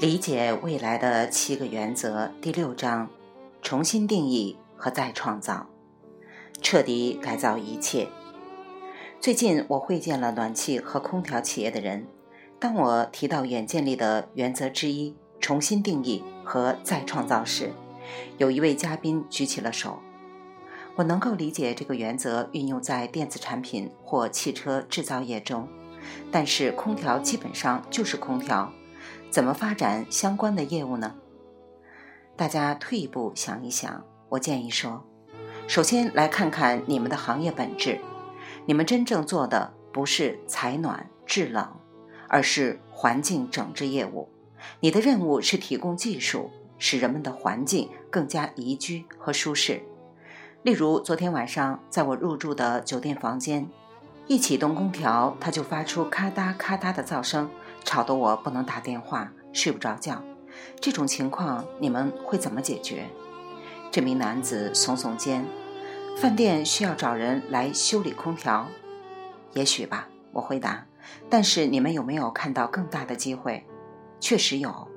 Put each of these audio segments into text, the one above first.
理解未来的七个原则第六章：重新定义和再创造，彻底改造一切。最近我会见了暖气和空调企业的人。当我提到远见里的原则之一——重新定义和再创造时，有一位嘉宾举起了手。我能够理解这个原则运用在电子产品或汽车制造业中，但是空调基本上就是空调。怎么发展相关的业务呢？大家退一步想一想，我建议说，首先来看看你们的行业本质。你们真正做的不是采暖制冷，而是环境整治业务。你的任务是提供技术，使人们的环境更加宜居和舒适。例如，昨天晚上在我入住的酒店房间，一启动空调，它就发出咔嗒咔嗒的噪声。吵得我不能打电话，睡不着觉。这种情况你们会怎么解决？这名男子耸耸肩。饭店需要找人来修理空调？也许吧，我回答。但是你们有没有看到更大的机会？确实有。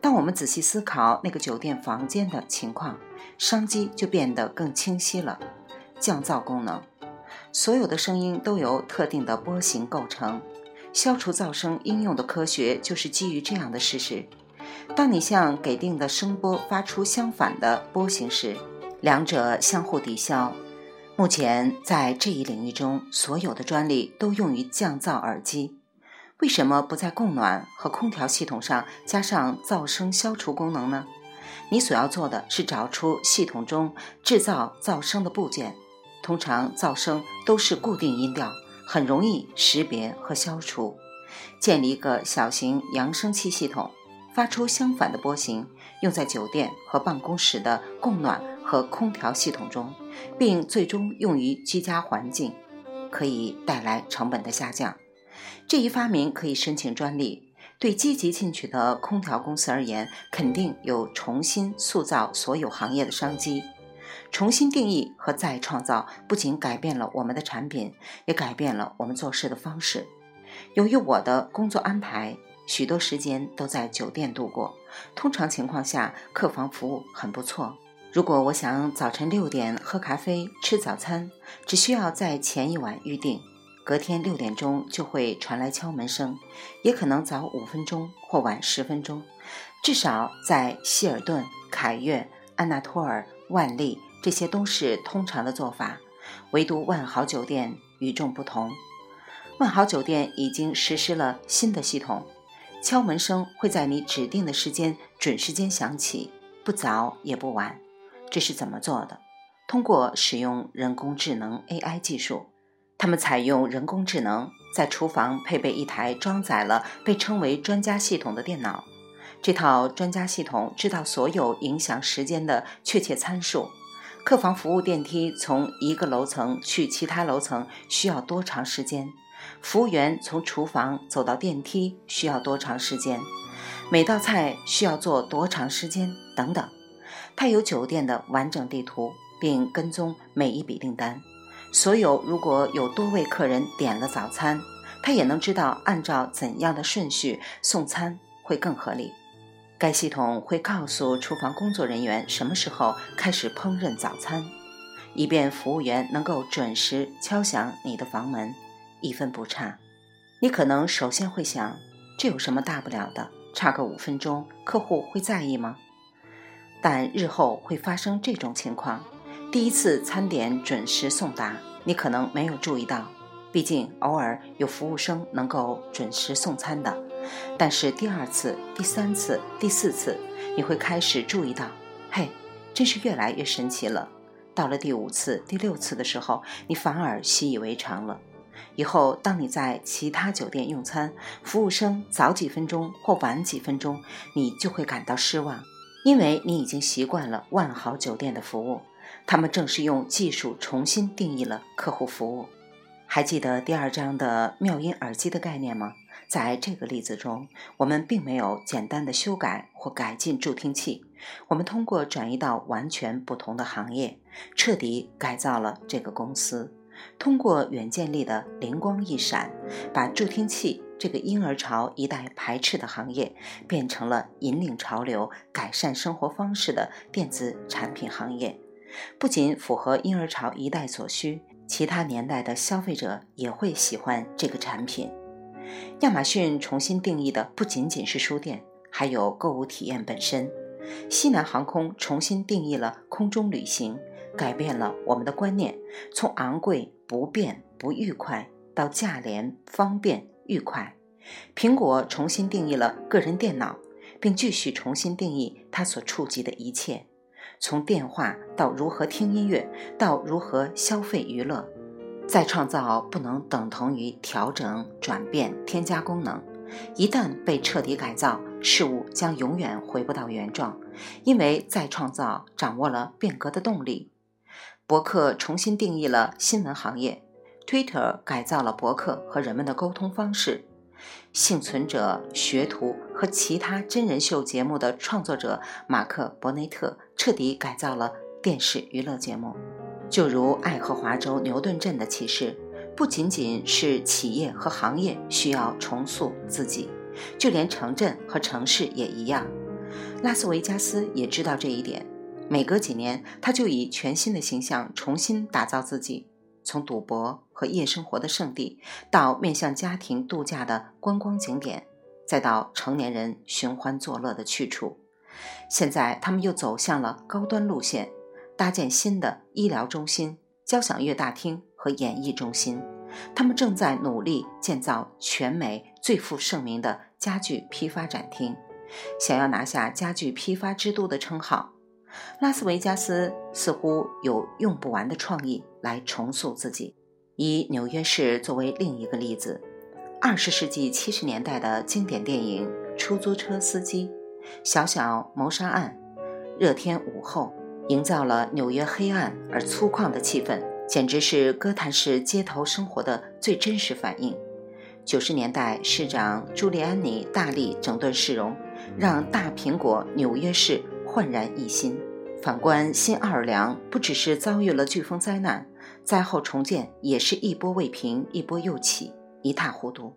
当我们仔细思考那个酒店房间的情况，商机就变得更清晰了。降噪功能，所有的声音都由特定的波形构成。消除噪声应用的科学就是基于这样的事实：当你向给定的声波发出相反的波形时，两者相互抵消。目前在这一领域中，所有的专利都用于降噪耳机。为什么不在供暖和空调系统上加上噪声消除功能呢？你所要做的是找出系统中制造噪声的部件。通常噪声都是固定音调。很容易识别和消除。建立一个小型扬声器系统，发出相反的波形，用在酒店和办公室的供暖和空调系统中，并最终用于居家环境，可以带来成本的下降。这一发明可以申请专利。对积极进取的空调公司而言，肯定有重新塑造所有行业的商机。重新定义和再创造，不仅改变了我们的产品，也改变了我们做事的方式。由于我的工作安排，许多时间都在酒店度过。通常情况下，客房服务很不错。如果我想早晨六点喝咖啡、吃早餐，只需要在前一晚预定，隔天六点钟就会传来敲门声，也可能早五分钟或晚十分钟。至少在希尔顿、凯悦、安纳托尔、万丽。这些都是通常的做法，唯独万豪酒店与众不同。万豪酒店已经实施了新的系统，敲门声会在你指定的时间准时间响起，不早也不晚。这是怎么做的？通过使用人工智能 AI 技术。他们采用人工智能，在厨房配备一台装载了被称为专家系统的电脑。这套专家系统知道所有影响时间的确切参数。客房服务电梯从一个楼层去其他楼层需要多长时间？服务员从厨房走到电梯需要多长时间？每道菜需要做多长时间？等等。他有酒店的完整地图，并跟踪每一笔订单。所有如果有多位客人点了早餐，他也能知道按照怎样的顺序送餐会更合理。该系统会告诉厨房工作人员什么时候开始烹饪早餐，以便服务员能够准时敲响你的房门，一分不差。你可能首先会想，这有什么大不了的？差个五分钟，客户会在意吗？但日后会发生这种情况：第一次餐点准时送达，你可能没有注意到，毕竟偶尔有服务生能够准时送餐的。但是第二次、第三次、第四次，你会开始注意到，嘿，真是越来越神奇了。到了第五次、第六次的时候，你反而习以为常了。以后当你在其他酒店用餐，服务生早几分钟或晚几分钟，你就会感到失望，因为你已经习惯了万豪酒店的服务。他们正是用技术重新定义了客户服务。还记得第二章的妙音耳机的概念吗？在这个例子中，我们并没有简单的修改或改进助听器，我们通过转移到完全不同的行业，彻底改造了这个公司。通过远见力的灵光一闪，把助听器这个婴儿潮一代排斥的行业，变成了引领潮流、改善生活方式的电子产品行业。不仅符合婴儿潮一代所需，其他年代的消费者也会喜欢这个产品。亚马逊重新定义的不仅仅是书店，还有购物体验本身。西南航空重新定义了空中旅行，改变了我们的观念，从昂贵、不便、不愉快到价廉、方便、愉快。苹果重新定义了个人电脑，并继续重新定义它所触及的一切，从电话到如何听音乐，到如何消费娱乐。再创造不能等同于调整、转变、添加功能。一旦被彻底改造，事物将永远回不到原状，因为再创造掌握了变革的动力。博客重新定义了新闻行业，Twitter 改造了博客和人们的沟通方式。幸存者、学徒和其他真人秀节目的创作者马克·伯内特彻底改造了电视娱乐节目。就如爱荷华州牛顿镇的启示，不仅仅是企业和行业需要重塑自己，就连城镇和城市也一样。拉斯维加斯也知道这一点，每隔几年，他就以全新的形象重新打造自己，从赌博和夜生活的圣地，到面向家庭度假的观光景点，再到成年人寻欢作乐的去处。现在，他们又走向了高端路线。搭建新的医疗中心、交响乐大厅和演艺中心，他们正在努力建造全美最负盛名的家具批发展厅，想要拿下家具批发之都的称号。拉斯维加斯似乎有用不完的创意来重塑自己。以纽约市作为另一个例子，二十世纪七十年代的经典电影《出租车司机》、《小小谋杀案》、《热天午后》。营造了纽约黑暗而粗犷的气氛，简直是哥谭市街头生活的最真实反应。九十年代，市长朱利安尼大力整顿市容，让大苹果纽约市焕然一新。反观新奥尔良，不只是遭遇了飓风灾难，灾后重建也是一波未平，一波又起，一塌糊涂。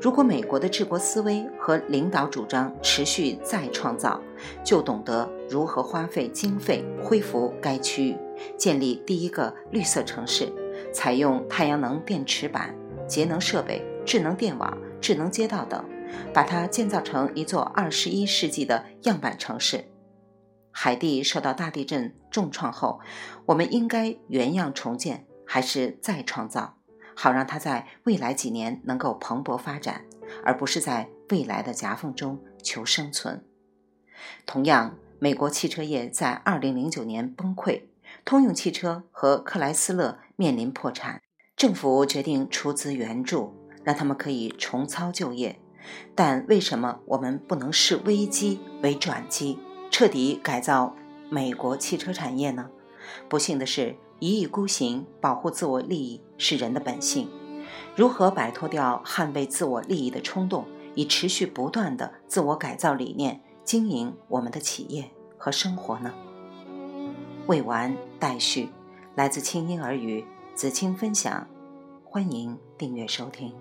如果美国的治国思维和领导主张持续再创造，就懂得如何花费经费恢复该区域，建立第一个绿色城市，采用太阳能电池板、节能设备、智能电网、智能街道等，把它建造成一座二十一世纪的样板城市。海地受到大地震重创后，我们应该原样重建，还是再创造？好让它在未来几年能够蓬勃发展，而不是在未来的夹缝中求生存。同样，美国汽车业在2009年崩溃，通用汽车和克莱斯勒面临破产，政府决定出资援助，让他们可以重操旧业。但为什么我们不能视危机为转机，彻底改造美国汽车产业呢？不幸的是。一意孤行，保护自我利益是人的本性。如何摆脱掉捍卫自我利益的冲动，以持续不断的自我改造理念经营我们的企业和生活呢？未完待续。来自清音儿语子清分享，欢迎订阅收听。